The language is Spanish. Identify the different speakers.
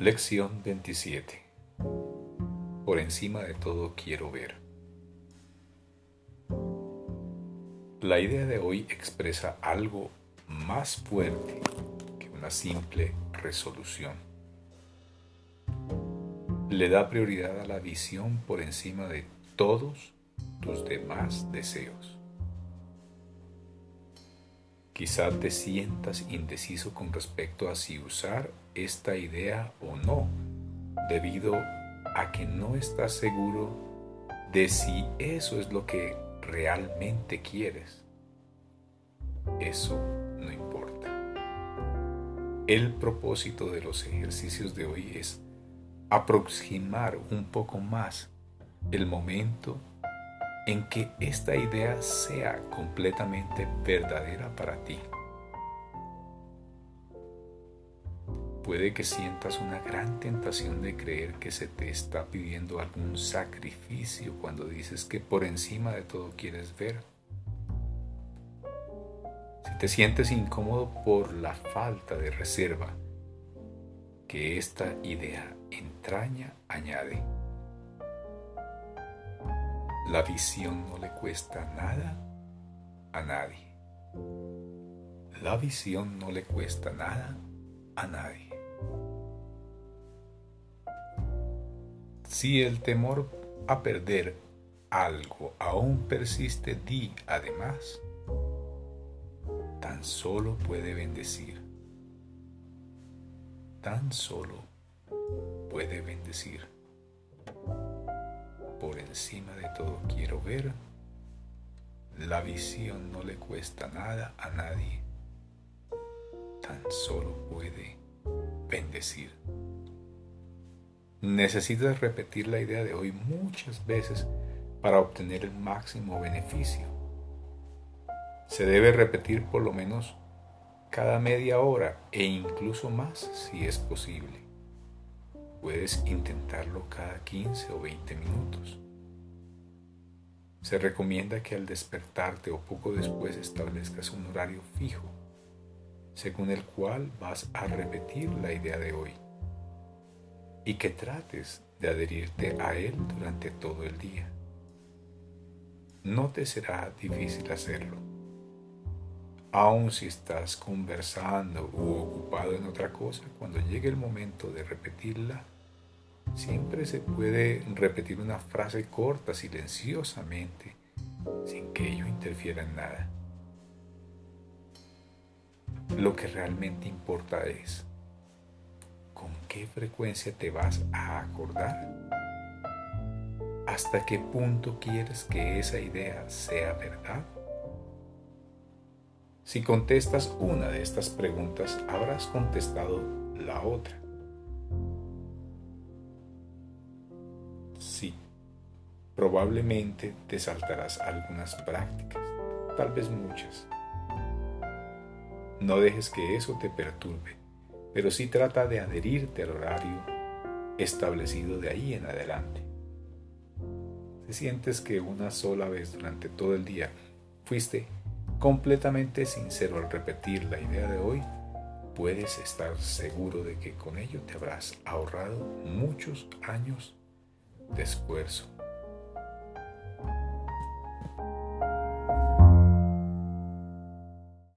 Speaker 1: Lección 27. Por encima de todo quiero ver. La idea de hoy expresa algo más fuerte que una simple resolución. Le da prioridad a la visión por encima de todos tus demás deseos. Quizá te sientas indeciso con respecto a si usar esta idea o no, debido a que no estás seguro de si eso es lo que realmente quieres. Eso no importa. El propósito de los ejercicios de hoy es aproximar un poco más el momento en que esta idea sea completamente verdadera para ti. Puede que sientas una gran tentación de creer que se te está pidiendo algún sacrificio cuando dices que por encima de todo quieres ver. Si te sientes incómodo por la falta de reserva que esta idea entraña, añade. La visión no le cuesta nada a nadie. La visión no le cuesta nada a nadie. Si el temor a perder algo aún persiste, di además, tan solo puede bendecir, tan solo puede bendecir por encima de todo quiero ver. La visión no le cuesta nada a nadie. Tan solo puede bendecir. Necesitas repetir la idea de hoy muchas veces para obtener el máximo beneficio. Se debe repetir por lo menos cada media hora e incluso más si es posible. Puedes intentarlo cada 15 o 20 minutos. Se recomienda que al despertarte o poco después establezcas un horario fijo, según el cual vas a repetir la idea de hoy, y que trates de adherirte a él durante todo el día. No te será difícil hacerlo. Aun si estás conversando o ocupado en otra cosa, cuando llegue el momento de repetirla, Siempre se puede repetir una frase corta, silenciosamente, sin que ello interfiera en nada. Lo que realmente importa es con qué frecuencia te vas a acordar. ¿Hasta qué punto quieres que esa idea sea verdad? Si contestas una de estas preguntas, habrás contestado la otra. Sí, probablemente te saltarás algunas prácticas, tal vez muchas. No dejes que eso te perturbe, pero sí trata de adherirte al horario establecido de ahí en adelante. Si sientes que una sola vez durante todo el día fuiste completamente sincero al repetir la idea de hoy, puedes estar seguro de que con ello te habrás ahorrado muchos años de esfuerzo.